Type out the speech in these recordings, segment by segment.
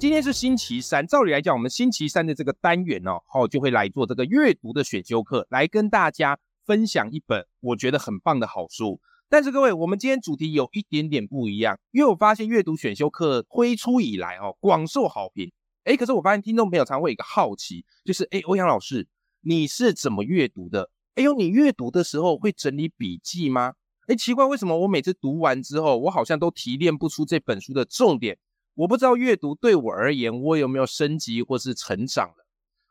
今天是星期三，照理来讲，我们星期三的这个单元哦，好就会来做这个阅读的选修课，来跟大家分享一本我觉得很棒的好书。但是各位，我们今天主题有一点点不一样，因为我发现阅读选修课推出以来哦，广受好评。哎，可是我发现听众朋友常会有一个好奇，就是哎，欧阳老师，你是怎么阅读的？哎呦，你阅读的时候会整理笔记吗？哎，奇怪，为什么我每次读完之后，我好像都提炼不出这本书的重点？我不知道阅读对我而言，我有没有升级或是成长了？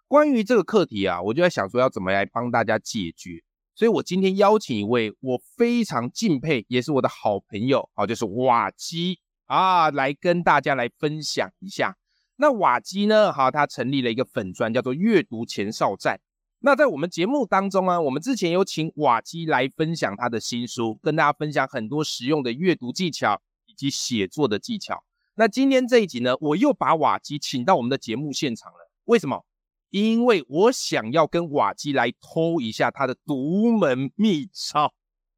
关于这个课题啊，我就在想说要怎么来帮大家解决。所以我今天邀请一位我非常敬佩，也是我的好朋友，好，就是瓦基啊，来跟大家来分享一下。那瓦基呢，哈，他成立了一个粉专，叫做阅读前哨站。那在我们节目当中啊，我们之前有请瓦基来分享他的新书，跟大家分享很多实用的阅读技巧以及写作的技巧。那今天这一集呢，我又把瓦基请到我们的节目现场了。为什么？因为我想要跟瓦基来偷一下他的独门秘招。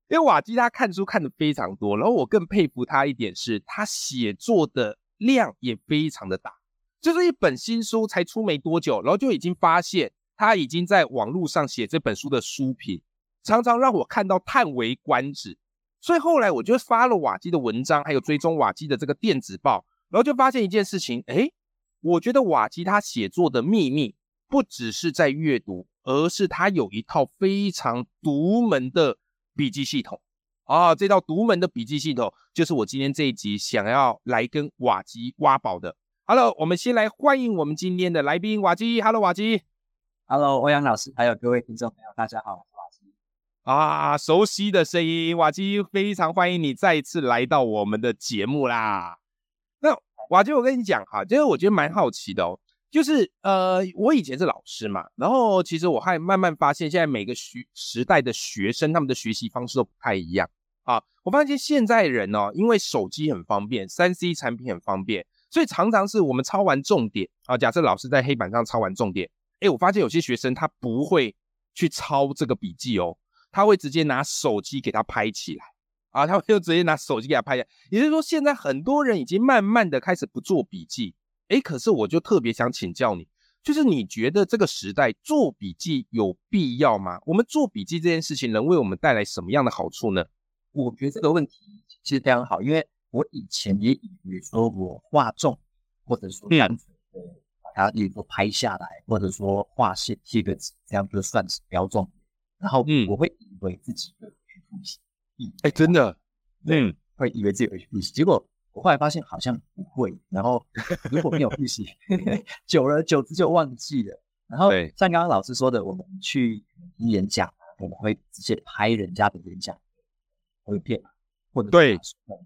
因为瓦基他看书看的非常多，然后我更佩服他一点是，他写作的量也非常的大。就是一本新书才出没多久，然后就已经发现他已经在网络上写这本书的书评，常常让我看到叹为观止。所以后来我就发了瓦基的文章，还有追踪瓦基的这个电子报。然后就发现一件事情，哎，我觉得瓦基他写作的秘密不只是在阅读，而是他有一套非常独门的笔记系统啊！这套独门的笔记系统，就是我今天这一集想要来跟瓦基挖宝的。Hello，我们先来欢迎我们今天的来宾瓦基。Hello，瓦基。Hello，欧阳老师，还有各位听众朋友，大家好，我是瓦基。啊，熟悉的声音，瓦基，非常欢迎你再一次来到我们的节目啦。瓦基，我跟你讲哈，就是我觉得蛮好奇的哦，就是呃，我以前是老师嘛，然后其实我还慢慢发现，现在每个学时代的学生他们的学习方式都不太一样啊。我发现现在人哦，因为手机很方便，三 C 产品很方便，所以常常是我们抄完重点啊，假设老师在黑板上抄完重点，哎，我发现有些学生他不会去抄这个笔记哦，他会直接拿手机给他拍起来。啊，他们就直接拿手机给他拍下，也就是说，现在很多人已经慢慢的开始不做笔记。哎，可是我就特别想请教你，就是你觉得这个时代做笔记有必要吗？我们做笔记这件事情能为我们带来什么样的好处呢？我觉得这个问题其实非常好，因为我以前也以为说我画重，或者说单纯的把它，例如说拍下来，或者说画线贴个纸，这样就算是标重然后嗯，我会以为自己的去复习。哎，真的，嗯，会以为自己有复习，结果我后来发现好像不会。然后如果没有复习，久了久之就忘记了。然后像刚刚老师说的，我们去演讲，我们会直接拍人家的演讲图片，或者对，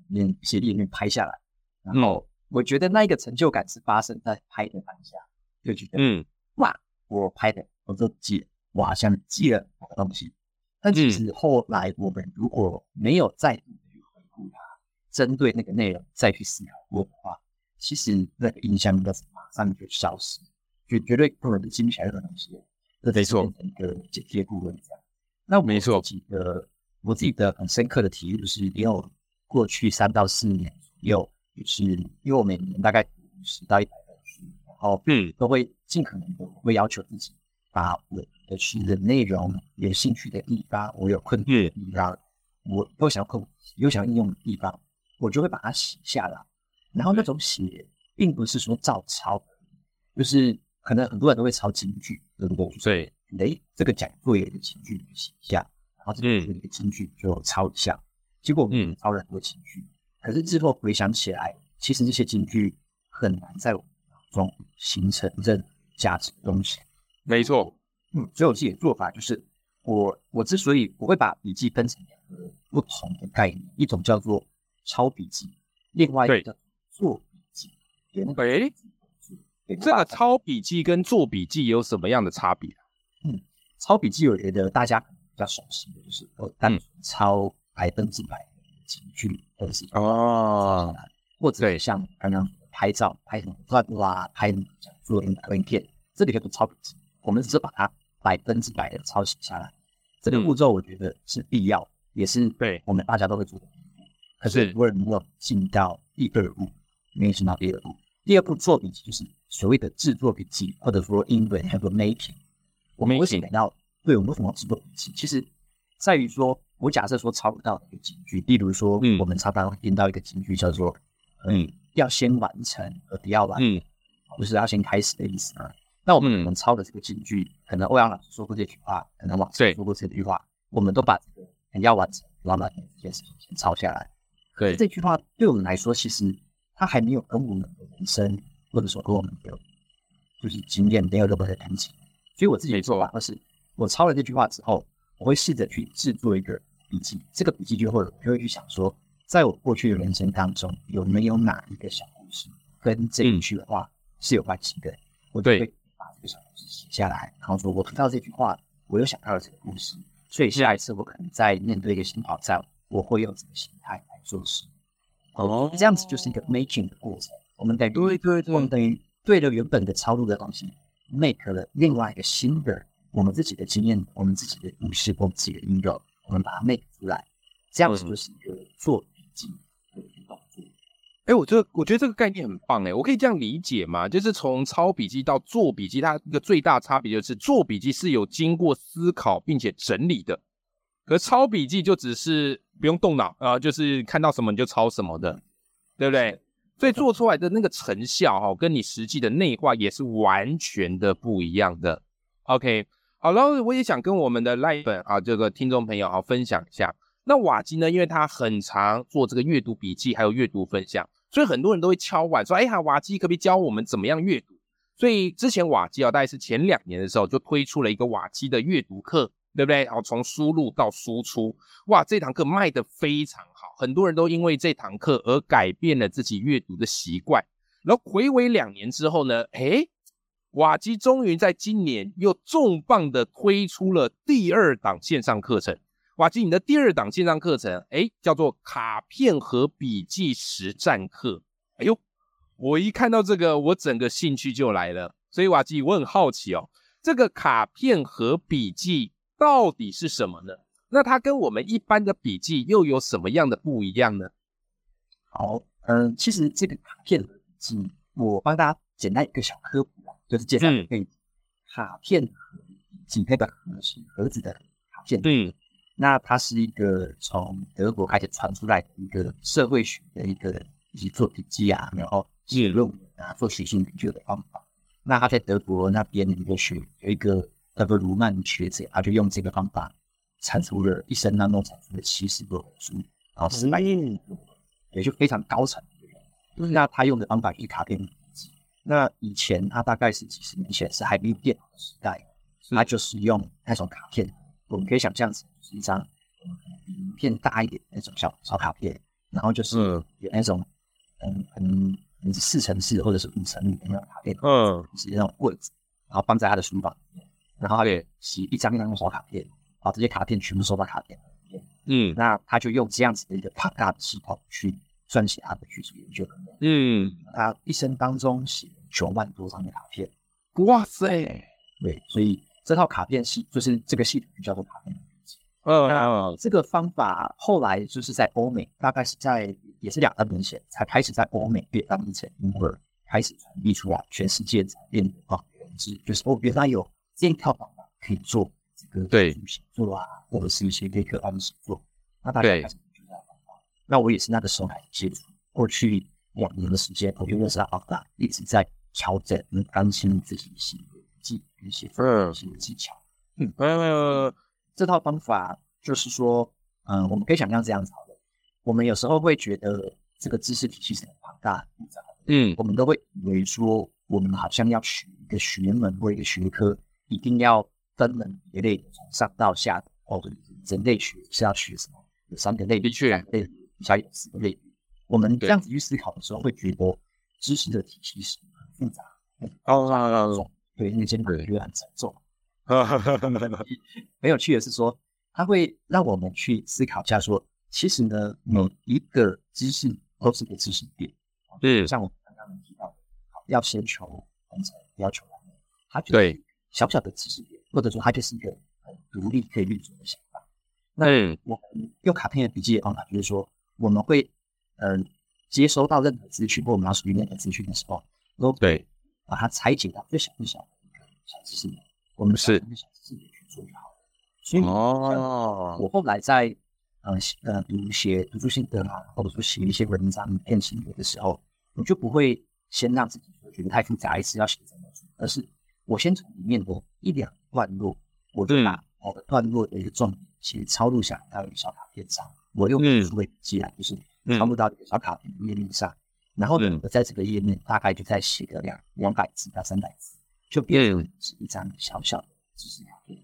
连写里面拍下来。然后我觉得那一个成就感是发生在拍的当下，就觉得，嗯，哇，我拍的，我都记，我好像记了东西。但其实后来我们如果没有再度去回顾它，针对那个内容再去思考过的话，其实那个印象应该是马上就消失，就绝对不能记不起来任何东西。这没错，一个简介顾问这样。那没错，自己的我自己的很深刻的体验就是，也有过去三到四年左右，就是因为我每年大概五十到一百本书，然后嗯，都会尽可能的会要求自己。把我的书的内容、有兴趣的地方、我有困惑的地方，我又想要克服、又想应用的地方，我就会把它写下来。然后那种写，并不是说照抄，就是可能很多人都会抄京剧，对不对？对。哎，这个讲座也的情绪写一下，然后这个这个情绪就抄一下。结果嗯，抄了很多情绪，可是之后回想起来，其实这些京剧很难在我中形成任何价值的东西。没错，嗯，所以我自己的做法就是，我我之所以我会把笔记分成两个不同的概念，一种叫做抄笔记，另外一个做笔记。哎，这个抄笔记跟做笔记有什么样的差别？嗯，抄笔记，我觉得大家比较熟悉的就是我单纯抄百分之百的金句，或者是哦，或者像刚刚拍照拍什么段啊，拍讲座影片，这里叫做抄笔记。我们只是把它百分之百的抄写下来，这个步骤我觉得是必要，也是对我们大家都会做的。可是很多人没有进到第二步，没有进到第二步。第二步做笔记就是所谓的制作笔记，或者说英文叫做 making。我们为什么要对我们为什么要制作笔记？其实在于说，我假设说抄不到一个金句，例如说，我们常常会听到一个金句叫做“嗯，要先完成而不要完”，嗯，不是要先开始的意思啊。那我们可能抄的这个金句，可能欧阳老师说过这句话，可能网上说过这句话，我们都把这个“要完成”要完成这件事情先抄下来。对这句话，对我们来说，其实它还没有跟我们的人生，或者说跟我们的就是经验没有任何的联系。所以我自己的做法，或是我抄了这句话之后，我会试着去制作一个笔记。这个笔记就会，我就会去想说，在我过去的人生当中，有没有哪一个小故事跟这一句话是有关系的？我就会写下来，然后说我听到这句话，我又想到了这个故事。所以下一次我可能在面对一个新挑战，我会用这个心态来做事。哦，这样子就是一个 making 的过程。我们等于对对对，我们等于对了原本的抄录的东西。make 了另外一个新的我们自己的经验，我们自己的故事，我们自己的音乐，我们把它 make 出来，这样子就是一个做笔记。哎，我这我觉得这个概念很棒哎，我可以这样理解吗？就是从抄笔记到做笔记，它一个最大差别就是做笔记是有经过思考并且整理的，可抄笔记就只是不用动脑啊，就是看到什么你就抄什么的，对不对？所以做出来的那个成效哈，跟你实际的内化也是完全的不一样的。OK，好了，我也想跟我们的赖本啊这个听众朋友啊分享一下。那瓦基呢，因为他很常做这个阅读笔记，还有阅读分享，所以很多人都会敲碗说：“哎呀，瓦基可不可以教我们怎么样阅读？”所以之前瓦基啊，大概是前两年的时候就推出了一个瓦基的阅读课。对不对？然后从输入到输出，哇，这堂课卖的非常好，很多人都因为这堂课而改变了自己阅读的习惯。然后回违两年之后呢，诶，瓦基终于在今年又重磅的推出了第二档线上课程。瓦基，你的第二档线上课程，诶，叫做卡片和笔记实战课。哎呦，我一看到这个，我整个兴趣就来了。所以瓦基，我很好奇哦，这个卡片和笔记。到底是什么呢？那它跟我们一般的笔记又有什么样的不一样呢？好，嗯，其实这个卡片的笔记，我帮大家简单一个小科普啊，就是介绍可以卡片和笔记那个盒是盒子的卡片。嗯，那它是一个从德国开始传出来的一个社会学的一个以及做笔记啊，然后写论文啊，做写信研究的方法。那他在德国那边的一个学有一个。那个卢曼学者，他就用这个方法产出了一生当中产出了七十多本书，然后四百页，也就非常高产。那他用的方法是卡片笔记。那以前他大概是几十年前是还没有电脑的时代，他就是用那种卡片。我们可以想象成是一张嗯片大一点那种小小卡片，然后就是有那种嗯很很四乘四或者是五乘五的那种卡片，嗯，是那种棍子，然后放在他的书房里面。然后他就洗一张一张的小卡片，把这些卡片全部收到卡片里面。嗯，那他就用这样子的一个庞大的系统去撰写他的学术研究。嗯，他一生当中写九万多张的卡片。哇塞！对，所以这套卡片系就是这个系统就叫做卡片。嗯，这个方法后来就是在欧美，大概是在也是两三年前才开始在欧美被翻译成英文，开始传递出来，全世界才变得啊，原来就是哦，原来有。这一套方法可以做这个对写作啊，或者是一些可以安的写作。那大家开始。那我也是那个时候开始接触。过去两年的时间，我就认识到方法，一直在调整跟、更新自己写技一些一些技巧。嗯，呃，这套方法就是说，嗯，我们可以想象这样子好的。我们有时候会觉得这个知识体系是很庞大、复杂的。嗯，我们都会以为说，我们好像要学一个学门或一个学科。一定要分门别类，从上到下哦。人类学是要学什么？有三个类别，两类以下有四个类别。我们这样子去思考的时候，会觉得知识的体系是很复杂、很高、很重，对，那些感觉很沉重。很有趣的是说，它会让我们去思考一下，说其实呢，每一个知识都是个知识点。嗯，像我刚刚提到的，要先求完成，不要求完美，它就是小小的知识点，或者说它就是一个很独立可以运作的想法。那我们用卡片的笔记的方法，就是说我们会嗯接收到任何资讯或我们要属于任何资讯的时候，都对把它拆解到最小最小的一个小知识点，我们是。小知识点去做就好了。所以哦，我后来在呃呃读写读书心得啊，或者说写一些文章、片心得的时候，我就不会先让自己觉得太复杂，一次要写这么多，而是我先从里面的一两段落，我就把某个段落的一个重点。其实抄录下来到一个小卡片上，我用数位笔记来，就是抄录到一个小卡片页面上，然后呢，我在这个页面大概就在写个两两百字到三百字，就变成是一张小小的知识卡片。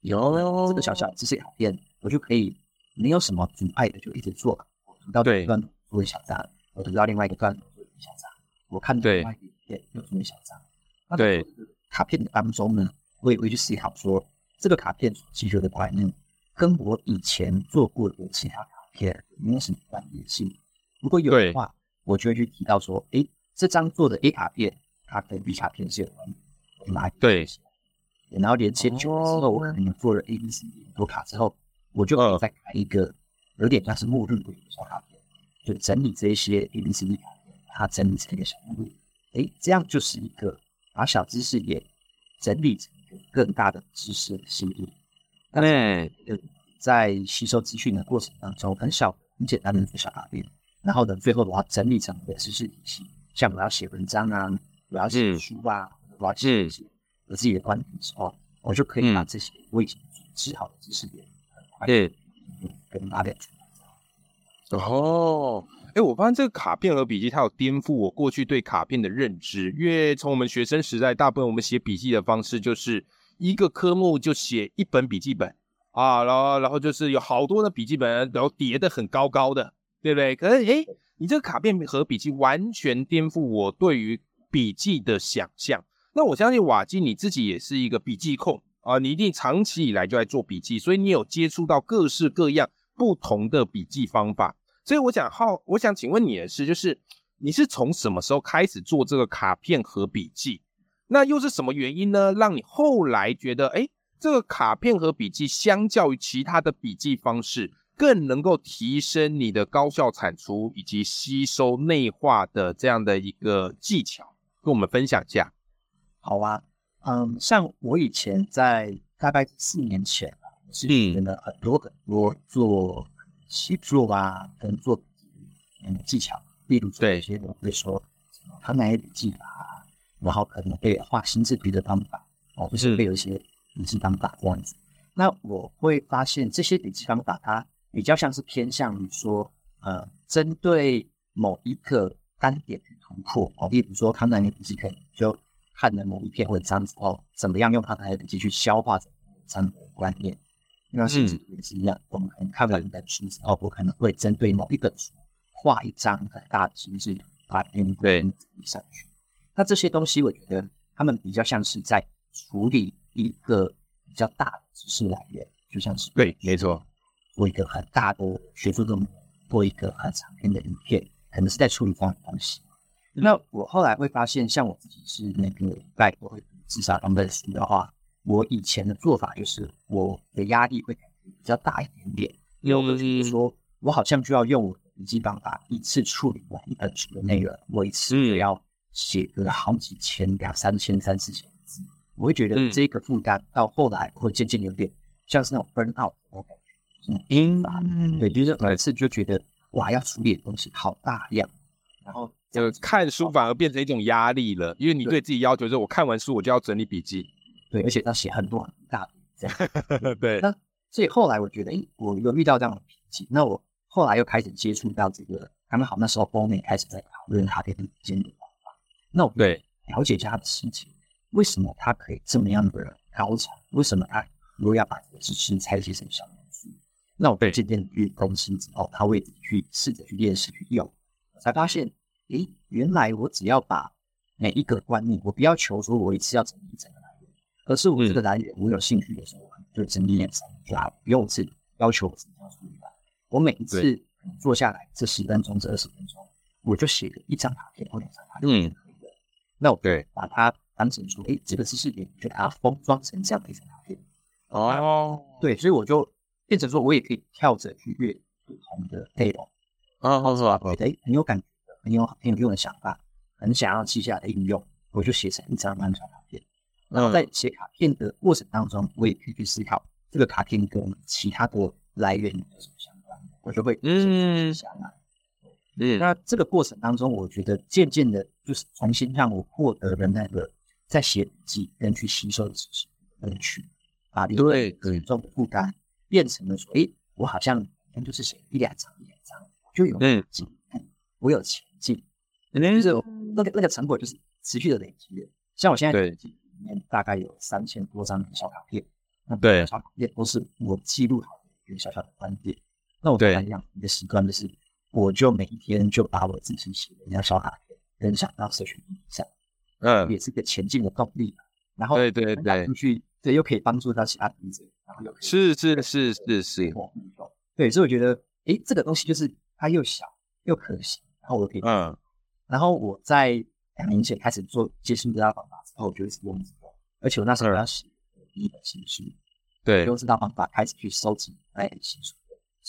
有这个小小的知识卡片，我就可以没有什么阻碍的就一直做。我读到一段做一小张，我读到另外一个段做一小张，我看到另外一片又做一小张。对卡片当中呢，我也会去思考说这个卡片所记录的观念。跟我以前做过的其他卡片有没有什么关联性？如果有的话，我就会去提到说，哎，这张做的 A 卡片，它跟 B 卡片是有关联，我拿对，然后连接久了之后，我可能做了 A、B、C 很多卡之后，我就再开一个有点像是目录的小卡片，就整理这一些 A、B、C、卡片，它整理成一个小目录。哎，这样就是一个把小知识也整理成一个更大的知识的系列。对，在吸收资讯的过程当中，很小、很简单的一个小卡片，然后呢，最后我要整理成一个知识体系。像我要写文章啊，我要写书啊，我要写我自己的观点的时候，我就可以把这些我已经组织好的知识点，对，跟拉点出来。哦，哎，我发现这个卡片和笔记，它有颠覆我过去对卡片的认知。因为从我们学生时代，大部分我们写笔记的方式就是。一个科目就写一本笔记本啊，然后然后就是有好多的笔记本，然后叠的很高高的，对不对？可是诶，你这个卡片和笔记完全颠覆我对于笔记的想象。那我相信瓦基你自己也是一个笔记控啊，你一定长期以来就在做笔记，所以你有接触到各式各样不同的笔记方法。所以我想好，我想请问你的是，就是你是从什么时候开始做这个卡片和笔记？那又是什么原因呢？让你后来觉得，哎，这个卡片和笔记相较于其他的笔记方式，更能够提升你的高效产出以及吸收内化的这样的一个技巧，跟我们分享一下。好啊，嗯，像我以前在大概四年前啊，是学了很多很多做写作啊，跟做笔记的技巧，例如做一些我会说什么笔记法。然后可能会画心智图的方法，哦，就是会有一些笔记方法这样子。那我会发现这些笔记方法，它比较像是偏向于说，呃，针对某一个单点去突破哦。例如说，康南的笔记可能就看了某一篇文章之后，怎么样用康南的笔记去消化这篇文章的观念。那心智图也是一样，我们可能看完一本书之后，我可能会针对某一本书画一张很大的心智图，把篇文上去。那这些东西，我觉得他们比较像是在处理一个比较大的知识来源，就像是对，没错，做一个很大的学术论文，做一个很长篇的影片，可能是在处理这样的东西。那我后来会发现，像我自己是那个在我会至少两本书的话，我以前的做法就是我的压力会比较大一点点，因为就是说我好像就要用我的笔记方法一次处理完一本书的内容，我一次也要。写个好几千、两三千、三四千字，我会觉得这个负担到后来会渐渐有点像是那种 burn out 我感觉，嗯，对，就是每次就觉得哇，要处理的东西好大量，然后就看书反而变成一种压力了，因为你对自己要求是，我看完书我就要整理笔记，对，而且要写很多很大这样，对。那所以后来我觉得，哎，我有遇到这样的瓶颈，那我后来又开始接触到这个，刚刚好那时候欧美开始在讨论卡片间的。那我对了解一下他的事情，为什么他可以这么样的高产？为什么他如果要把这个知识拆解成小？那我渐渐去更新之后，他会去试着去练习去用，才发现，诶，原来我只要把每一个观念，我不要求说我一次要整理整个来源，而是我这个来源，我有兴趣的时候，就整理两三啊，不用是要求我自己要处理完。我每一次坐下来这十分钟、这二十分钟，我就写一张卡片或两张卡片，嗯，那我对。把它当成说，诶，这个知识点，就把它封装成这样的一张卡片。哦，对，所以我就变成说，我也可以跳着去阅不同的内容，啊，是吧？觉得很有感觉的，很有很有用的想法，很想要记下来的应用，我就写成一张漫长卡片。然后在写卡片的过程当中，我也可以去思考这个卡片跟其他的来源有什么相关，我就会嗯想啊，嗯，那这个过程当中，我觉得渐渐的，就是重新让我获得了那个在写笔记跟去吸收的知识乐趣。把对很重的负担变成了说，哎，我好像天就是写一两张一两张，就有进步，我有前进，就是那个那个成果就是持续的累积的。像我现在对里面大概有三千多张小卡片，那对小卡片都是我记录好的一个小小的观点。那我跟他一样，一个习惯就是，我就每一天就把我自己写的一张小卡片分享到社群上，嗯，也是个前进的动力。然后对对对，出去。对，又可以帮助到其他读者，然后又是是是是是，对，所以我觉得，哎，这个东西就是它又小又可行，然后我可以，嗯，然后我在两年前开始做接触这套方法之后，我就一直用这个，而且我那时候要写第一本新书，对，用这套方法开始去收集那新书，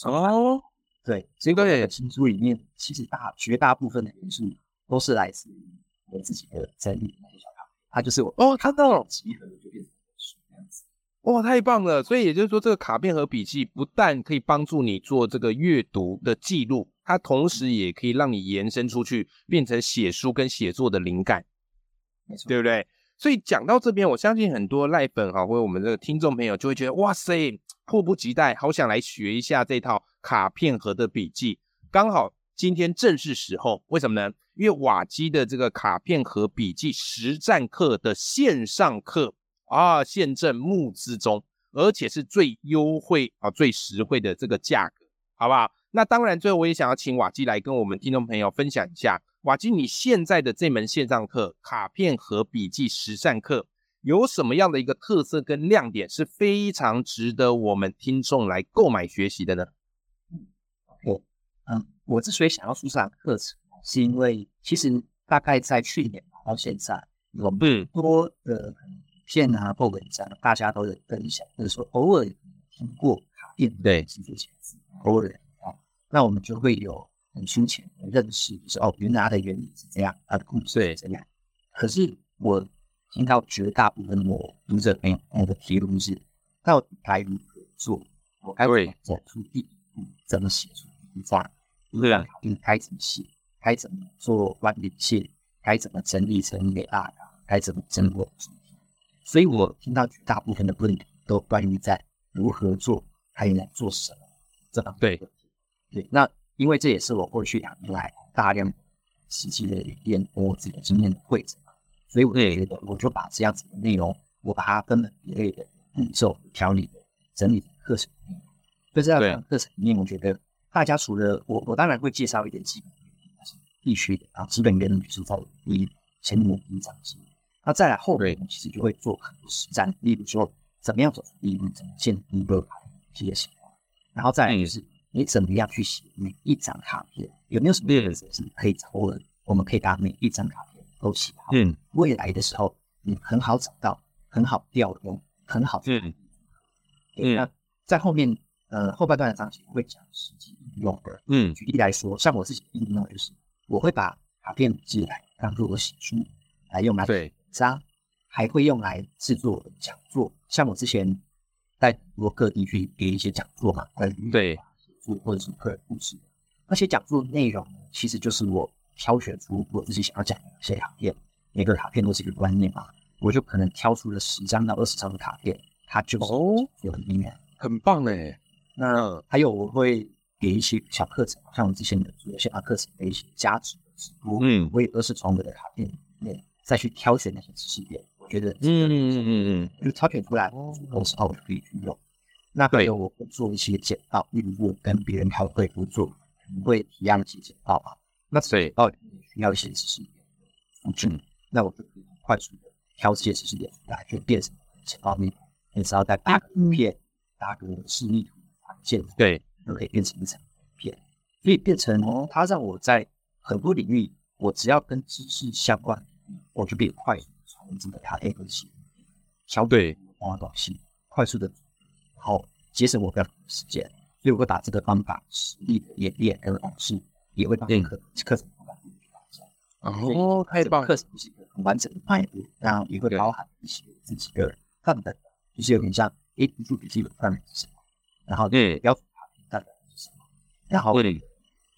哦，对，所以个新书里面其实大绝大部分的元素都是来自于我自己的整理那些小卡，它就是我哦看到了集合就变成。哇，太棒了！所以也就是说，这个卡片和笔记不但可以帮助你做这个阅读的记录，它同时也可以让你延伸出去，变成写书跟写作的灵感，对不对？所以讲到这边，我相信很多赖粉哈，或者我们这个听众朋友就会觉得，哇塞，迫不及待，好想来学一下这套卡片盒的笔记。刚好今天正是时候，为什么呢？因为瓦基的这个卡片和笔记实战课的线上课。啊，现正募资中，而且是最优惠啊、最实惠的这个价格，好不好？那当然，最后我也想要请瓦基来跟我们听众朋友分享一下，瓦基你现在的这门线上课卡片和笔记实战课有什么样的一个特色跟亮点，是非常值得我们听众来购买学习的呢？我，嗯，我之所以想要出这堂课程，是因为其实大概在去年到现在，有更多的。片啊或文章，大家都有分享，就是说偶尔听过卡片对技术前字，偶尔啊，那我们就会有很粗浅的认识，就是哦，原来它的原理是这样，它的故事是这样。可是我听到绝大部分我读者朋友那个提问是，到底该如何做？我该走出第一步，怎么写出第一章？对啊，应该怎么写？该怎么做关联线？该怎么整理成一个大纲？该怎么整理？所以我听到绝大部分的问题都关于在如何做，还有在做什么这方面的问题。对，那因为这也是我过去两年来大量实际的练我自己的经验的汇总，所以我觉得我就把这样子的内容，我把它分门别类的步骤条理的整理课程。所以这样课程里面，我觉得大家除了我，我当然会介绍一点基本必须的啊。基本原理就是在第一前面第一章节。那再来后面，其实就会做很多实战，例如说怎么样走出第一步，怎么建一个卡这些情况。然后再来就是你怎么样去写每一张卡片，有没有什么例子是可以掌握的？我们可以把每一张卡片都写好。嗯，未来的时候你很好找到，很好调用，很好。嗯嗯。那在后面呃后半段的章节会讲实际应用的。嗯，举例来说，像我自己的应用就是，我会把卡片寄来当做我写书来用来对。章还会用来制作讲座，像我之前在多各地去给一些讲座嘛，关于对或者是个人故事，那些讲座内容其实就是我挑选出我自己想要讲的一些卡片，每个卡片都是一个观念嘛，我就可能挑出了十张到二十张的卡片，它就是有很里面很棒嘞。那还有我会给一些小课程，像我们之前的做线上课程的一些价值的直播，嗯，我也都是从我的卡片里面。再去挑选那些知识点，我觉得嗯嗯嗯嗯，就挑选出来，到时候我可以去用。那还有我会做一些简报，例如我跟别人开会合作，会提案一些简报啊。那简报需要一些知识点，嗯，那我就可以快速的挑这些知识点来，就变成钱包密码，你只要在打个图片，打个示意图文件，对，都可以变成一层片，所以变成它让我在很多领域，我只要跟知识相关，我就可以快速从这个它 A 分析，相对花短信，快速的，然后节省我的时间。所以我会把这个方法实力的演练跟老师，也会把课课程方法给大家。哦，太棒！课程是一个很完整的脉络，然后也会包含一些自己的范本，就是有点像 A 读书笔记本范本是什么，然后对标么，然后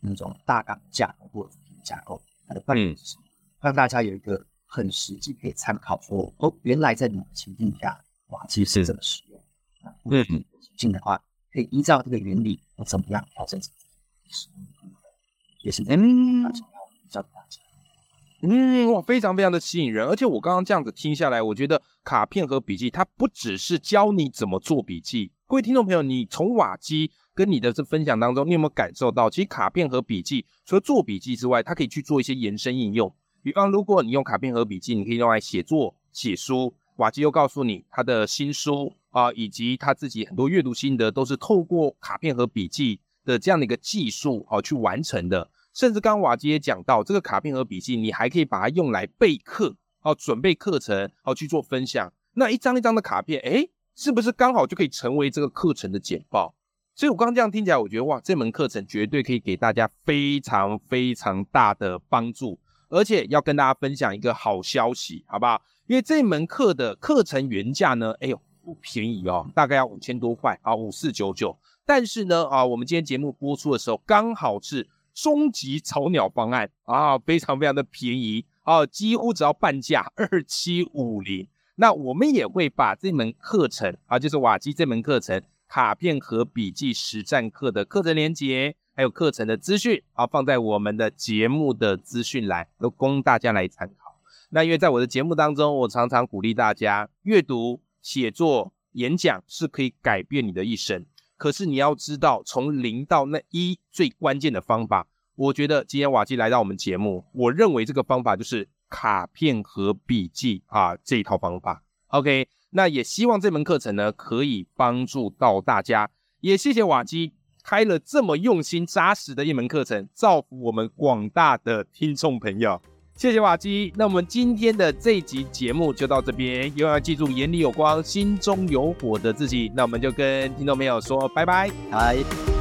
那种大纲架构或者架构它的范本是什么，让大家有一个很实际可以参考，说哦，原来在哪个情境下，哇，其实是怎么使用。嗯，情境的话。可以依照这个原理，我怎么样调整自己？也是嗯，教大家。嗯，哇，非常非常的吸引人。而且我刚刚这样子听下来，我觉得卡片和笔记它不只是教你怎么做笔记。各位听众朋友，你从瓦基跟你的这分享当中，你有没有感受到，其实卡片和笔记除了做笔记之外，它可以去做一些延伸应用。比方，如果你用卡片和笔记，你可以用来写作、写书。瓦基又告诉你他的新书。啊，以及他自己很多阅读心得都是透过卡片和笔记的这样的一个技术啊去完成的。甚至刚瓦基也讲到，这个卡片和笔记，你还可以把它用来备课哦，准备课程哦去做分享。那一张一张的卡片，哎，是不是刚好就可以成为这个课程的简报？所以我刚这样听起来，我觉得哇，这门课程绝对可以给大家非常非常大的帮助。而且要跟大家分享一个好消息，好不好？因为这门课的课程原价呢，哎呦。不便宜哦，大概要五千多块啊，五四九九。但是呢，啊，我们今天节目播出的时候，刚好是终极草鸟方案啊，非常非常的便宜啊，几乎只要半价二七五零。那我们也会把这门课程啊，就是瓦基这门课程卡片和笔记实战课的课程连接，还有课程的资讯啊，放在我们的节目的资讯栏，都供大家来参考。那因为在我的节目当中，我常常鼓励大家阅读。写作、演讲是可以改变你的一生，可是你要知道，从零到那一最关键的方法，我觉得今天瓦基来到我们节目，我认为这个方法就是卡片和笔记啊这一套方法。OK，那也希望这门课程呢可以帮助到大家，也谢谢瓦基开了这么用心扎实的一门课程，造福我们广大的听众朋友。谢谢瓦基，那我们今天的这集节目就到这边。永远记住，眼里有光，心中有火的自己。那我们就跟听众朋友说拜拜，拜。